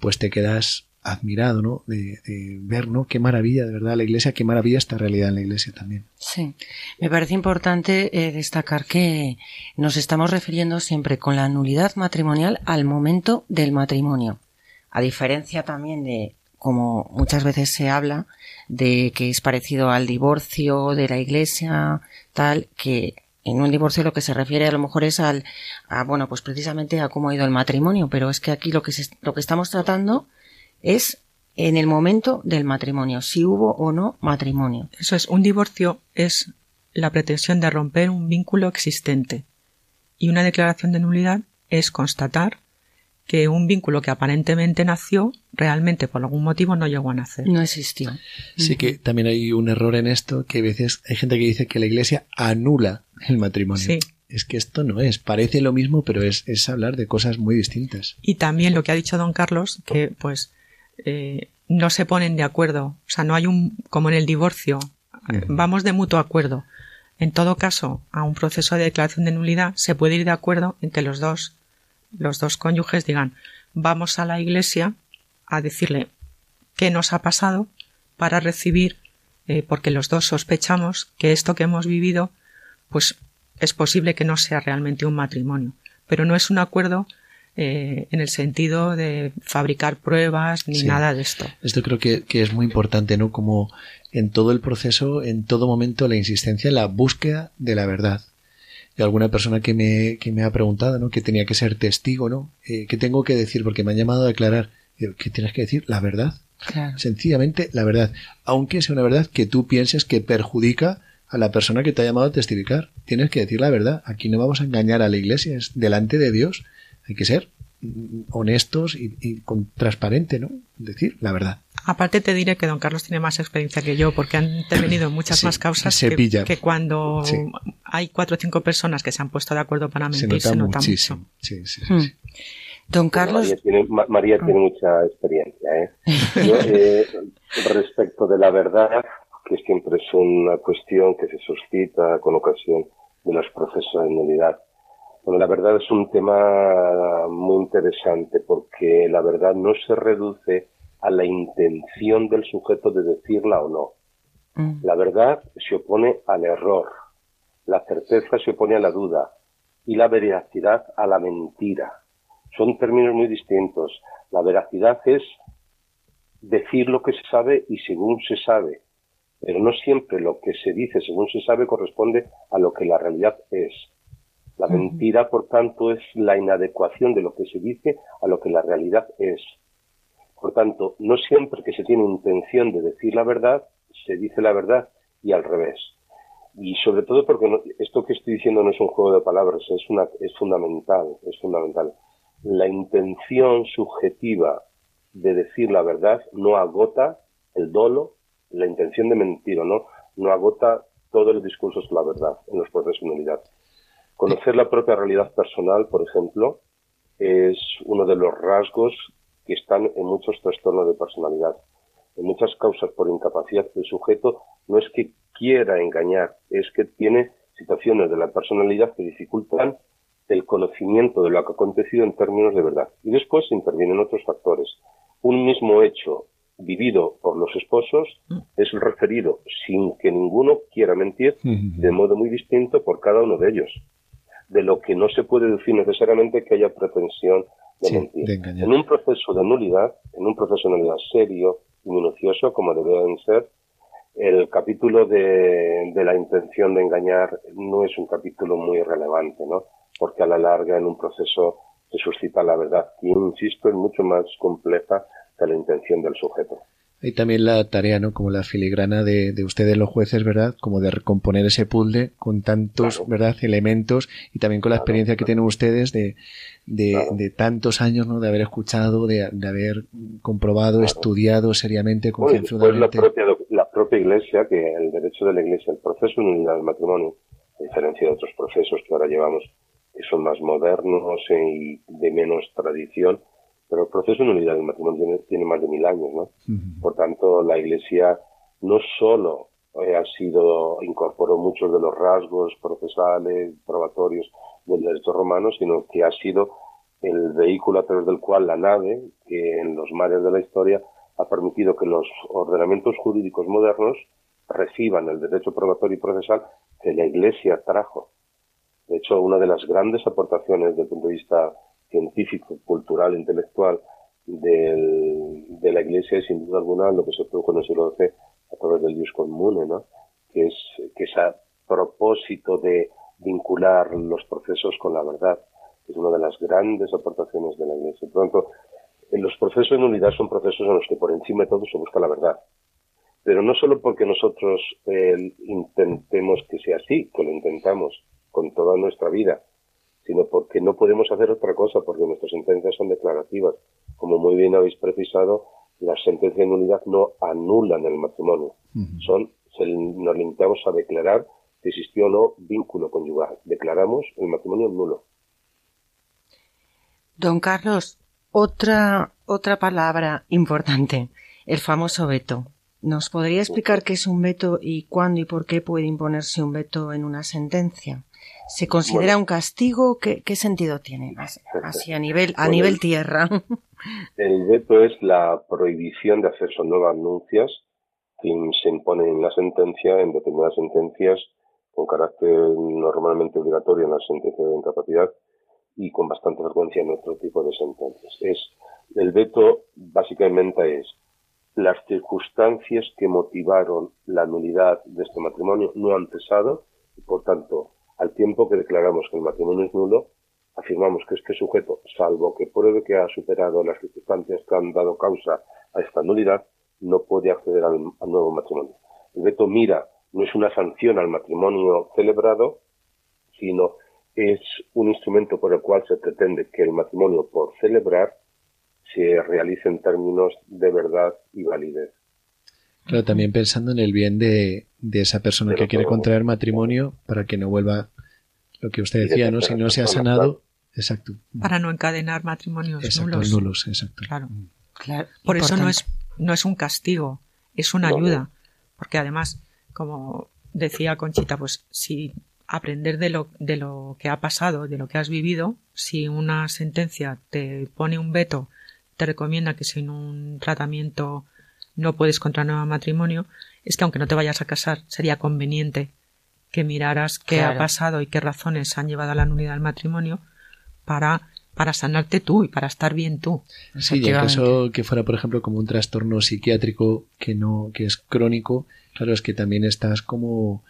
pues te quedas admirado, ¿no? De, ver, ¿no? Qué maravilla, de verdad, la Iglesia, qué maravilla esta realidad en la Iglesia también. Sí, me parece importante eh, destacar que nos estamos refiriendo siempre con la nulidad matrimonial al momento del matrimonio, a diferencia también de, como muchas veces se habla, de que es parecido al divorcio de la Iglesia, tal, que en un divorcio lo que se refiere a lo mejor es al, a, bueno, pues precisamente a cómo ha ido el matrimonio, pero es que aquí lo que, lo que estamos tratando es en el momento del matrimonio, si hubo o no matrimonio. Eso es, un divorcio es la pretensión de romper un vínculo existente y una declaración de nulidad es constatar que un vínculo que aparentemente nació, realmente por algún motivo no llegó a nacer. No existió. Sí que también hay un error en esto, que a veces hay gente que dice que la iglesia anula el matrimonio. Sí. Es que esto no es, parece lo mismo, pero es, es hablar de cosas muy distintas. Y también lo que ha dicho don Carlos, que pues eh, no se ponen de acuerdo, o sea, no hay un, como en el divorcio, vamos de mutuo acuerdo. En todo caso, a un proceso de declaración de nulidad se puede ir de acuerdo en que los dos los dos cónyuges digan vamos a la iglesia a decirle qué nos ha pasado para recibir eh, porque los dos sospechamos que esto que hemos vivido pues es posible que no sea realmente un matrimonio pero no es un acuerdo eh, en el sentido de fabricar pruebas ni nada de esto. Esto creo que, que, es muy importante, ¿no? Como en todo el proceso, en todo momento, la insistencia en la búsqueda de la verdad de alguna persona que me, que me ha preguntado, ¿no? Que tenía que ser testigo, ¿no? Eh, ¿Qué tengo que decir? Porque me han llamado a declarar. ¿Qué tienes que decir? La verdad. Sencillamente la verdad. Aunque sea una verdad que tú pienses que perjudica a la persona que te ha llamado a testificar. Tienes que decir la verdad. Aquí no vamos a engañar a la iglesia. Es delante de Dios. Hay que ser honestos y, y con, transparente, ¿no? Decir la verdad. Aparte te diré que don Carlos tiene más experiencia que yo porque han intervenido muchas más causas que, cuando hay cuatro o cinco personas que se han puesto de acuerdo para mentir se nota, mucho. Hmm. Don Carlos. María tiene, mucha experiencia. ¿eh? ¿eh? respecto de la verdad, que siempre es una cuestión que se suscita con ocasión de los procesos de nulidad. Bueno, la verdad es un tema muy interesante porque la verdad no se reduce a la intención del sujeto de decirla o no. Mm. La verdad se opone al error, la certeza se opone a la duda y la veracidad a la mentira. Son términos muy distintos. La veracidad es decir lo que se sabe y según se sabe, pero no siempre lo que se dice según se sabe corresponde a lo que la realidad es. La mentira, por tanto, es la inadecuación de lo que se dice a lo que la realidad es. Por tanto, no siempre que se tiene intención de decir la verdad, se dice la verdad y al revés. Y sobre todo porque esto que estoy diciendo no es un juego de palabras, es, una, es fundamental, es fundamental. La intención subjetiva de decir la verdad no agota el dolo, la intención de mentir o no, no agota todo el discurso sobre la verdad en los procesos de unidad. Conocer la propia realidad personal, por ejemplo, es uno de los rasgos que están en muchos trastornos de personalidad. En muchas causas por incapacidad del sujeto no es que quiera engañar, es que tiene situaciones de la personalidad que dificultan el conocimiento de lo que ha acontecido en términos de verdad. Y después intervienen otros factores. Un mismo hecho vivido por los esposos mm. es referido sin que ninguno quiera mentir de modo muy distinto por cada uno de ellos de lo que no se puede decir necesariamente que haya pretensión de mentir. en un proceso de nulidad, en un proceso de nulidad serio y minucioso, como deben ser, el capítulo de, de, la intención de engañar no es un capítulo muy relevante, ¿no? Porque a la larga en un proceso se suscita la verdad, y insisto, es mucho más compleja que la intención del sujeto. Hay también la tarea, ¿no? Como la filigrana de, de ustedes los jueces, ¿verdad? Como de recomponer ese puzzle con tantos, ¿verdad? Elementos y también con la experiencia que tienen ustedes de, de, de, tantos años, ¿no? De haber escuchado, de, de haber comprobado, estudiado seriamente, concienzudamente. Pues la propia, la propia iglesia, que el derecho de la iglesia, el proceso de unidad del matrimonio, a diferencia de otros procesos que ahora llevamos, que son más modernos y de menos tradición, pero el proceso de unidad del matrimonio tiene, más de mil años, ¿no? Por tanto, la Iglesia no solo eh, ha sido, incorporó muchos de los rasgos procesales, probatorios del derecho romano, sino que ha sido el vehículo a través del cual la nave, que en los mares de la historia ha permitido que los ordenamientos jurídicos modernos reciban el derecho probatorio y procesal que la Iglesia trajo. De hecho, una de las grandes aportaciones desde el punto de vista científico, cultural, intelectual de la Iglesia es sin duda alguna lo que se produjo en el siglo XII a través del Dios común, ¿no? que es que es a propósito de vincular los procesos con la verdad, es una de las grandes aportaciones de la Iglesia. Por lo tanto, en los procesos de unidad son procesos en los que por encima de todo se busca la verdad. Pero no solo porque nosotros eh, intentemos que sea así, que lo intentamos con toda nuestra vida, sino porque no podemos hacer otra cosa, porque nuestras sentencias son declarativas. Como muy bien habéis precisado, las sentencias de nulidad no anulan el matrimonio. Son, nos limitamos a declarar si existió o no vínculo conyugal. Declaramos el matrimonio nulo. Don Carlos, otra, otra palabra importante, el famoso veto. ¿Nos podría explicar qué es un veto y cuándo y por qué puede imponerse un veto en una sentencia? ¿Se considera un castigo? ¿Qué, sentido tiene? Así a nivel, a nivel tierra. El veto es la prohibición de hacer nuevas anuncias que se imponen en la sentencia, en determinadas sentencias, con carácter normalmente obligatorio en la sentencia de incapacidad y con bastante frecuencia en otro tipo de sentencias. Es, el veto básicamente es las circunstancias que motivaron la nulidad de este matrimonio no han cesado y, por tanto, al tiempo que declaramos que el matrimonio es nulo, afirmamos que este sujeto, salvo que pruebe que ha superado las circunstancias que han dado causa a esta nulidad, no puede acceder al, nuevo matrimonio. El veto mira, no es una sanción al matrimonio celebrado, sino es un instrumento por el cual se pretende que el matrimonio por celebrar se realice en términos de verdad y validez. Claro, también pensando en el bien de, esa persona que quiere contraer matrimonio para que no vuelva lo que usted decía, ¿no? Si no se ha sanado, exacto. Para no encadenar matrimonios exacto, nulos. exacto. Claro. claro. Por eso no es, no es un castigo, es una ayuda. Porque además, como decía Conchita, pues si aprender de lo, de lo que ha pasado, de lo que has vivido, si una sentencia te pone un veto te recomienda que sin un tratamiento no puedes contraer nuevo matrimonio, es que aunque no te vayas a casar, sería conveniente que miraras qué ha pasado y qué razones han llevado a la nulidad del matrimonio para, para sanarte tú y para estar bien tú. Sí, y en caso que fuera, por ejemplo, como un trastorno psiquiátrico que no, que es crónico, claro, es que también estás como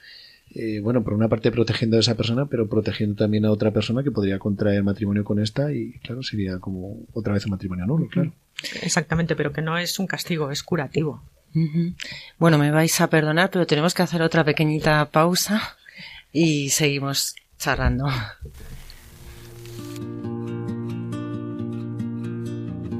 eh, bueno, por una parte protegiendo a esa persona, pero protegiendo también a otra persona que podría contraer matrimonio con esta y, claro, sería como otra vez un matrimonio nulo, claro. Exactamente, pero que no es un castigo, es curativo. Bueno, me vais a perdonar, pero tenemos que hacer otra pequeñita pausa y seguimos charlando.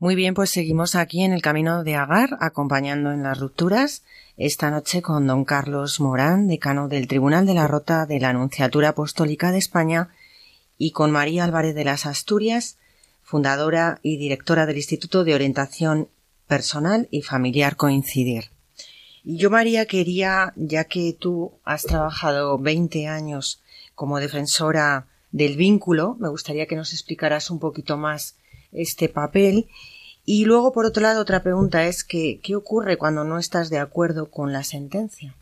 Muy bien, pues seguimos aquí en el camino de Agar, acompañando en las rupturas, esta noche con don Carlos Morán, decano del Tribunal de la Rota de la Anunciatura Apostólica de España, y con María Álvarez de las Asturias, fundadora y directora del Instituto de Orientación Personal y Familiar Coincidir. Y yo, María, quería, ya que tú has trabajado 20 años como defensora del vínculo, me gustaría que nos explicaras un poquito más este papel. Y luego, por otro lado, otra pregunta es que, ¿qué ocurre cuando no estás de acuerdo con la sentencia?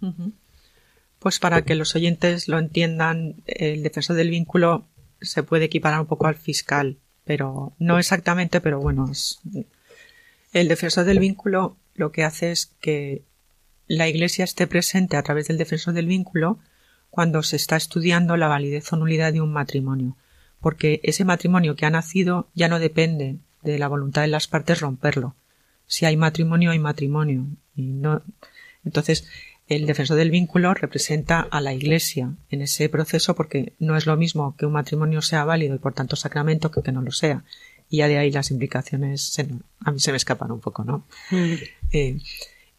Pues para que los oyentes lo entiendan, el defensor del vínculo se puede equiparar un poco al fiscal pero no exactamente, pero bueno, el defensor del vínculo lo que hace es que la Iglesia esté presente a través del defensor del vínculo cuando se está estudiando la validez o nulidad de un matrimonio, porque ese matrimonio que ha nacido ya no depende de la voluntad de las partes romperlo. Si hay matrimonio, hay matrimonio. Y no... Entonces, el defensor del vínculo representa a la Iglesia en ese proceso porque no es lo mismo que un matrimonio sea válido y por tanto sacramento que que no lo sea. Y ya de ahí las implicaciones a mí se me escapan un poco, ¿no? Mm. Eh,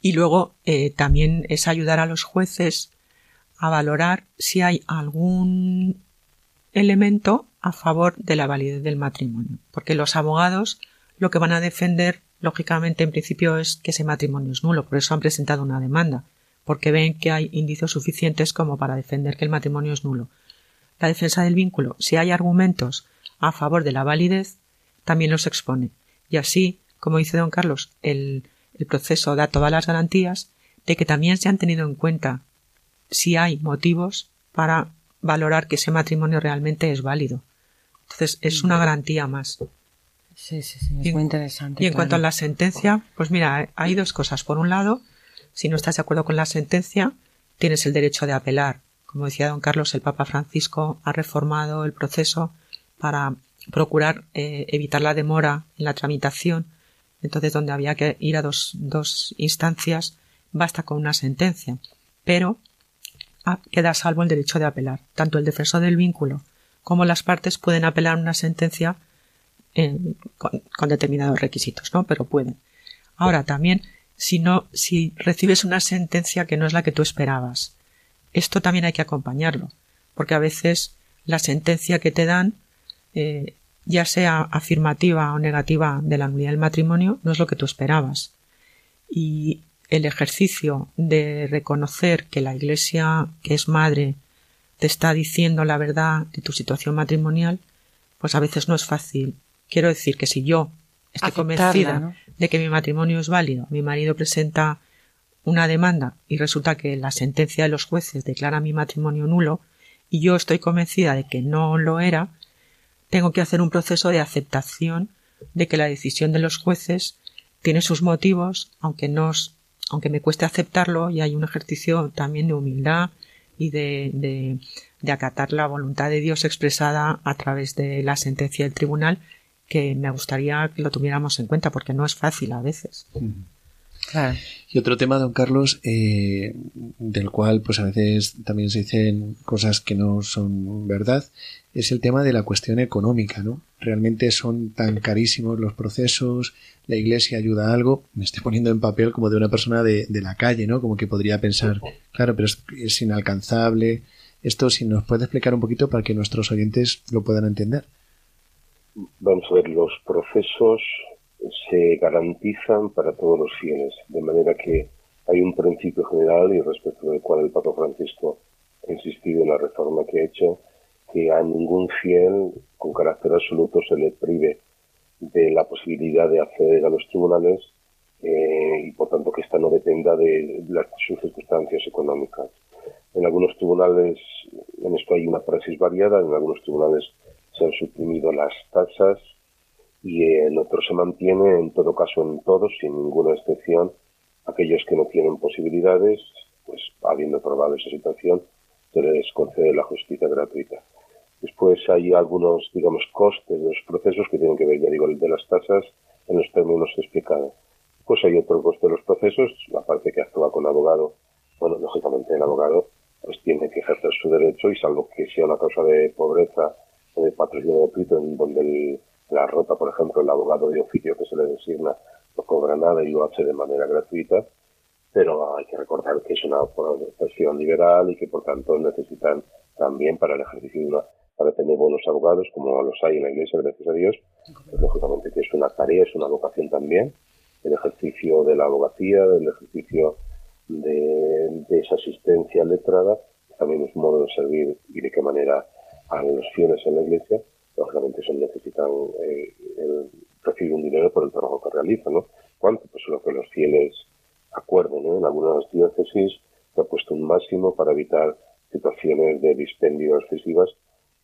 y luego eh, también es ayudar a los jueces a valorar si hay algún elemento a favor de la validez del matrimonio. Porque los abogados lo que van a defender, lógicamente, en principio es que ese matrimonio es nulo. Por eso han presentado una demanda. Porque ven que hay indicios suficientes como para defender que el matrimonio es nulo. La defensa del vínculo, si hay argumentos a favor de la validez, también los expone. Y así, como dice don Carlos, el, el proceso da todas las garantías de que también se han tenido en cuenta si hay motivos para valorar que ese matrimonio realmente es válido. Entonces, es una garantía más. Sí, sí, sí, es muy interesante. Y en cuanto a la sentencia, pues mira, hay dos cosas. Por un lado, si no estás de acuerdo con la sentencia, tienes el derecho de apelar. Como decía don Carlos, el Papa Francisco ha reformado el proceso para procurar eh, evitar la demora en la tramitación. Entonces, donde había que ir a dos, dos instancias, basta con una sentencia. Pero queda salvo el derecho de apelar. Tanto el defensor del vínculo como las partes pueden apelar una sentencia con, determinados requisitos, ¿no? Pero pueden. Ahora también, si no, si recibes una sentencia que no es la que tú esperabas, esto también hay que acompañarlo, porque a veces la sentencia que te dan, eh, ya sea afirmativa o negativa de la nulidad del matrimonio, no es lo que tú esperabas. Y el ejercicio de reconocer que la Iglesia, que es madre, te está diciendo la verdad de tu situación matrimonial, pues a veces no es fácil. Quiero decir que si yo estoy convencida de que mi matrimonio es válido, mi marido presenta una demanda y resulta que la sentencia de los jueces declara mi matrimonio nulo y yo estoy convencida de que no lo era, tengo que hacer un proceso de aceptación de que la decisión de los jueces tiene sus motivos, aunque no aunque me cueste aceptarlo, y hay un ejercicio también de humildad y de, de, de, acatar la voluntad de Dios expresada a través de la sentencia del tribunal, que me gustaría que lo tuviéramos en cuenta, porque no es fácil a veces. Y otro tema, don Carlos, eh, del cual pues a veces también se dicen cosas que no son verdad, es el tema de la cuestión económica, ¿no? Realmente son tan carísimos los procesos, la iglesia ayuda a algo, me estoy poniendo en papel como de una persona de, la calle, ¿no? Como que podría pensar, claro, pero es, es inalcanzable. Esto, si nos puede explicar un poquito para que nuestros oyentes lo puedan entender. Vamos a ver, los procesos se garantizan para todos los fieles, de manera que hay un principio general y respecto del cual el Papa Francisco ha insistido en la reforma que ha hecho, que a ningún fiel con carácter absoluto se le prive de la posibilidad de acceder a los tribunales eh, y por tanto que ésta no dependa de sus circunstancias económicas. En algunos tribunales, en esto hay una praxis variada, en algunos tribunales se han suprimido las tasas y en otros se mantiene, en todo caso en todos, sin ninguna excepción, aquellos que no tienen posibilidades, pues habiendo probado esa situación, se les concede la justicia gratuita. Después hay algunos, digamos, costes de los procesos que tienen que ver, ya digo, el de las tasas en los términos que he explicado. Pues hay otro coste de los procesos, la parte que actúa con abogado. Bueno, lógicamente el abogado pues tiene que ejercer su derecho y salvo que sea una causa de pobreza o de patrocinio gratuito en donde la rota, por ejemplo, el abogado de oficio que se le designa no cobra nada y lo hace de manera gratuita, pero hay que recordar que es una profesión liberal y que por tanto necesitan también para el ejercicio de una para tener buenos abogados, como los hay en la Iglesia, gracias a Dios, pues, lógicamente que es una tarea, es una vocación también, el ejercicio de la abogacía, el ejercicio de, esa asistencia letrada, también es un modo de servir y de qué manera a los fieles en la Iglesia, lógicamente eso necesitan eh, recibir un dinero por el trabajo que realizan, ¿no? ¿Cuánto? Pues lo que los fieles acuerden, En algunas diócesis se ha puesto un máximo para evitar situaciones de dispendio excesivas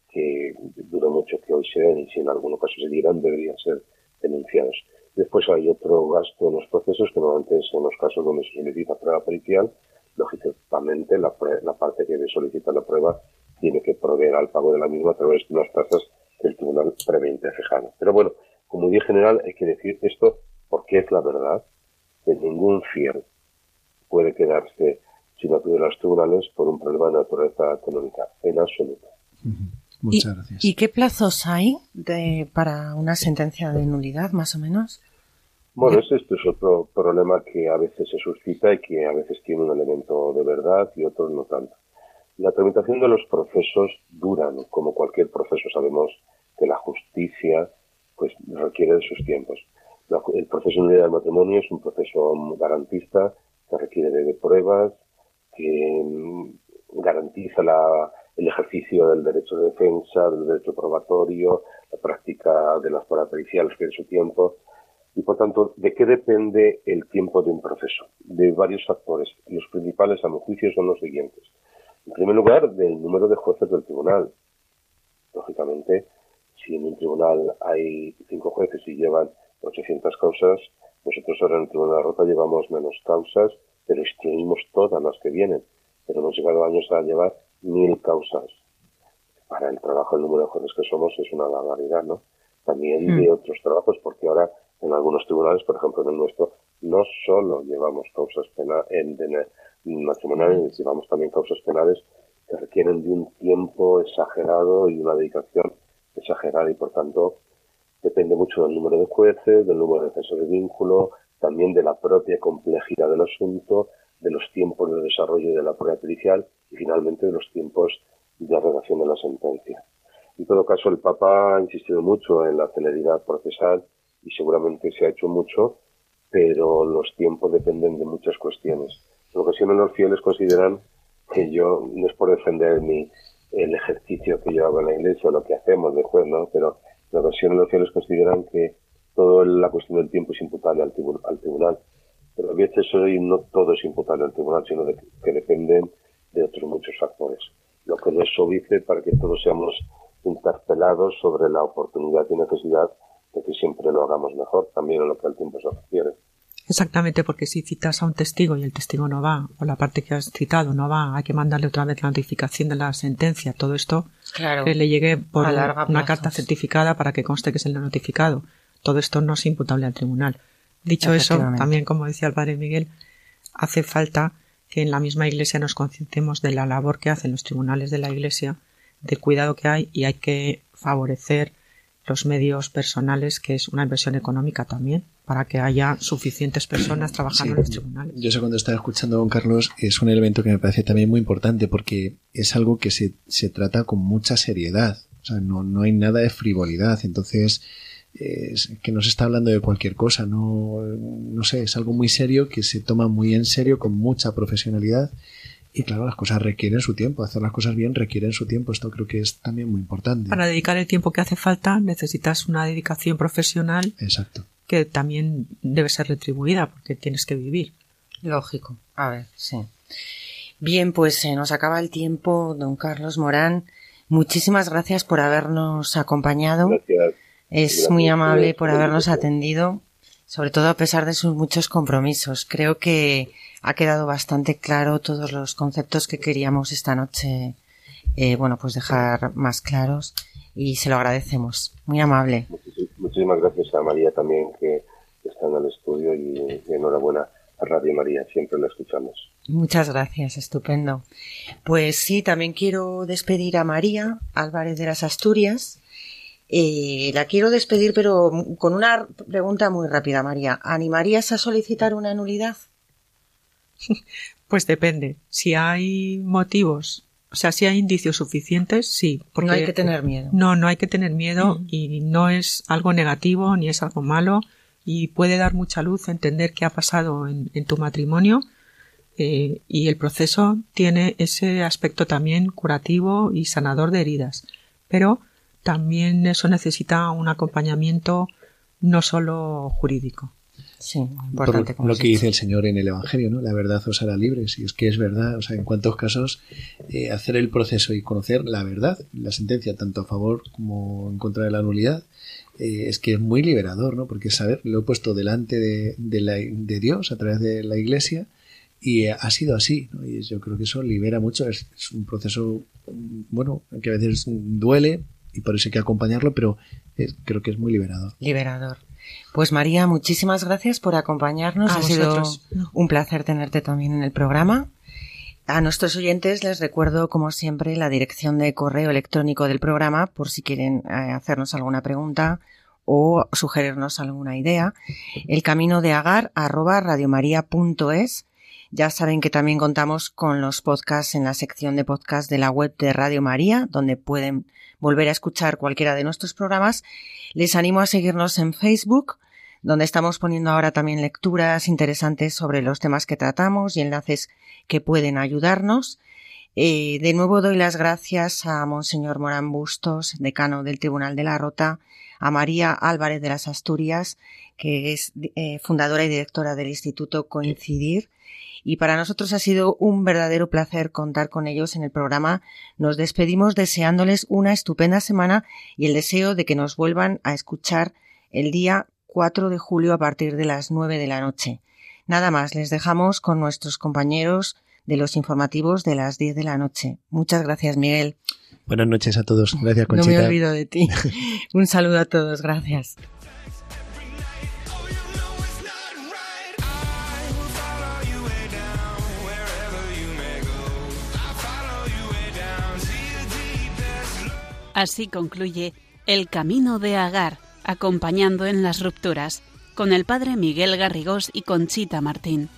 que dudo mucho que hoy se den y si en algún caso se dieran deberían ser denunciados. Después hay otro gasto en los procesos que normalmente es en los casos donde se solicita prueba pericial. Lógicamente, la, la parte que solicita la prueba tiene que proveer al pago de la misma a través de unas tasas el tribunal previamente fijado. Pero bueno, como día general hay que decir esto porque es la verdad que ningún fiel puede quedarse sin acudir a los tribunales por un problema de naturaleza económica, en absoluto. Muchas gracias. ¿Y qué plazos hay de, para una sentencia de nulidad, más o menos? Bueno, esto es otro problema que a veces se suscita y que a veces tiene un elemento de verdad y otros no tanto. La tramitación de los procesos duran, como cualquier proceso sabemos que la justicia pues requiere de sus tiempos. El proceso de unidad del matrimonio es un proceso garantista que requiere de pruebas, que mm, garantiza la, el ejercicio del derecho de defensa, del derecho probatorio, la práctica de las pruebas periciales que en su tiempo. Y por tanto, ¿de qué depende el tiempo de un proceso? De varios factores. Los principales, a mi juicio, son los siguientes. En primer lugar, del número de jueces del tribunal. Lógicamente, si en un tribunal hay cinco jueces y llevan 800 causas, nosotros ahora en el Tribunal de la Rota llevamos menos causas, pero instruimos todas las que vienen. Pero hemos llegado años a llevar mil causas. Para el trabajo, el número de jueces que somos es una barbaridad, ¿no? También de mm. otros trabajos, porque ahora en algunos tribunales, por ejemplo en el nuestro, no solo llevamos causas penales, en, matrimoniales, llevamos también causas penales que requieren de un tiempo exagerado y una dedicación exagerada y por tanto depende mucho del número de jueces, del número de defensores de vínculo, también de la propia complejidad del asunto, de los tiempos de desarrollo de la prueba pericial y finalmente de los tiempos de redacción de la sentencia. En todo caso, el Papa ha insistido mucho en la celeridad procesal y seguramente se ha hecho mucho, pero los tiempos dependen de muchas cuestiones. En ocasiones los fieles consideran que yo, no es por defender mi, el ejercicio que yo hago en la iglesia o lo que hacemos de juez, ¿no? Pero en ocasiones los fieles consideran que toda la cuestión del tiempo es imputable al, al tribunal. Pero a veces hoy no todo es imputable al tribunal, sino que dependen de otros muchos factores. Lo que nos obedece para que todos seamos interpelados sobre la oportunidad y necesidad de que siempre lo hagamos mejor, también en lo que al tiempo se refiere. Exactamente, porque si citas a un testigo y el testigo no va, o la parte que has citado no va, hay que mandarle otra vez la notificación de la sentencia. Todo esto que le llegue por una carta certificada para que conste que es el notificado. Todo esto no es imputable al tribunal. Dicho eso, también como decía el padre Miguel, hace falta que en la misma iglesia nos concienciemos de la labor que hacen los tribunales de la iglesia, del cuidado que hay y hay que favorecer los medios personales, que es una inversión económica también, para que haya suficientes personas trabajando en los tribunales. Yo sé cuando estaba escuchando a don Carlos, es un elemento que me parece también muy importante porque es algo que se, se trata con mucha seriedad. O sea, no, no hay nada de frivolidad. Entonces, es que no se está hablando de cualquier cosa, no, no sé, es algo muy serio que se toma muy en serio, con mucha profesionalidad y claro, las cosas requieren su tiempo, hacer las cosas bien requieren su tiempo, esto creo que es también muy importante. Para dedicar el tiempo que hace falta necesitas una dedicación profesional. Exacto. Que también debe ser retribuida porque tienes que vivir. Lógico. A ver, sí. Bien, pues se nos acaba el tiempo, don Carlos Morán. Muchísimas gracias por habernos acompañado. Gracias. Es muy amable por habernos atendido, sobre todo a pesar de sus muchos compromisos. Creo que ha quedado bastante claro todos los conceptos que queríamos esta noche, eh, bueno, pues dejar más claros y se lo agradecemos. Muy amable. Muchísimas gracias a María también que está en el estudio y, enhorabuena a Radio María, siempre la escuchamos. Muchas gracias, estupendo. Pues sí, también quiero despedir a María Álvarez de las Asturias. Eh, la quiero despedir, pero con una pregunta muy rápida, María. ¿Animarías a solicitar una nulidad? Pues depende. Si hay motivos, o sea, si hay indicios suficientes, sí. Porque no hay que tener miedo. No, no hay que tener miedo y no es algo negativo ni es algo malo y puede dar mucha luz entender qué ha pasado en, tu matrimonio eh, y el proceso tiene ese aspecto también curativo y sanador de heridas. Pero también eso necesita un acompañamiento no solo jurídico. Sí, importante. Por lo que dice el Señor en el Evangelio, ¿no? La verdad os hará libres. Y es que es verdad, o sea, en cuántos casos eh, hacer el proceso y conocer la verdad, la sentencia, tanto a favor como en contra de la nulidad, eh, es que es muy liberador, ¿no? Porque saber, lo he puesto delante de, de, Dios a través de la Iglesia y ha sido así, ¿no? Y yo creo que eso libera mucho. Es, es un proceso, bueno, que a veces duele y por eso hay que acompañarlo, pero creo que es muy liberador. Liberador. Pues María, muchísimas gracias por acompañarnos. ha sido un placer tenerte también en el programa. A nuestros oyentes les recuerdo, como siempre, la dirección de correo electrónico del programa por si quieren eh, hacernos alguna pregunta o sugerirnos alguna idea. El camino de agar arroba radiomaria.es. Ya saben que también contamos con los podcasts en la sección de podcast de la web de Radio María, donde pueden volver a escuchar cualquiera de nuestros programas, les animo a seguirnos en Facebook, donde estamos poniendo ahora también lecturas interesantes sobre los temas que tratamos y enlaces que pueden ayudarnos. Eh, de nuevo doy las gracias a Monseñor Morán Bustos, decano del Tribunal de la Rota, a María Álvarez de las Asturias, que es eh, fundadora y directora del Instituto Coincidir, y para nosotros ha sido un verdadero placer contar con ellos en el programa. Nos despedimos deseándoles una estupenda semana y el deseo de que nos vuelvan a escuchar el día 4 de julio a partir de las 9 de la noche. Nada más, les dejamos con nuestros compañeros de los informativos de las 10 de la noche. Muchas gracias, Miguel. Buenas noches a todos. Gracias, Conchita. No me olvido de ti. un saludo a todos. Gracias. Así concluye El Camino de Agar, acompañando en las rupturas, con el padre Miguel Garrigós y Conchita Martín.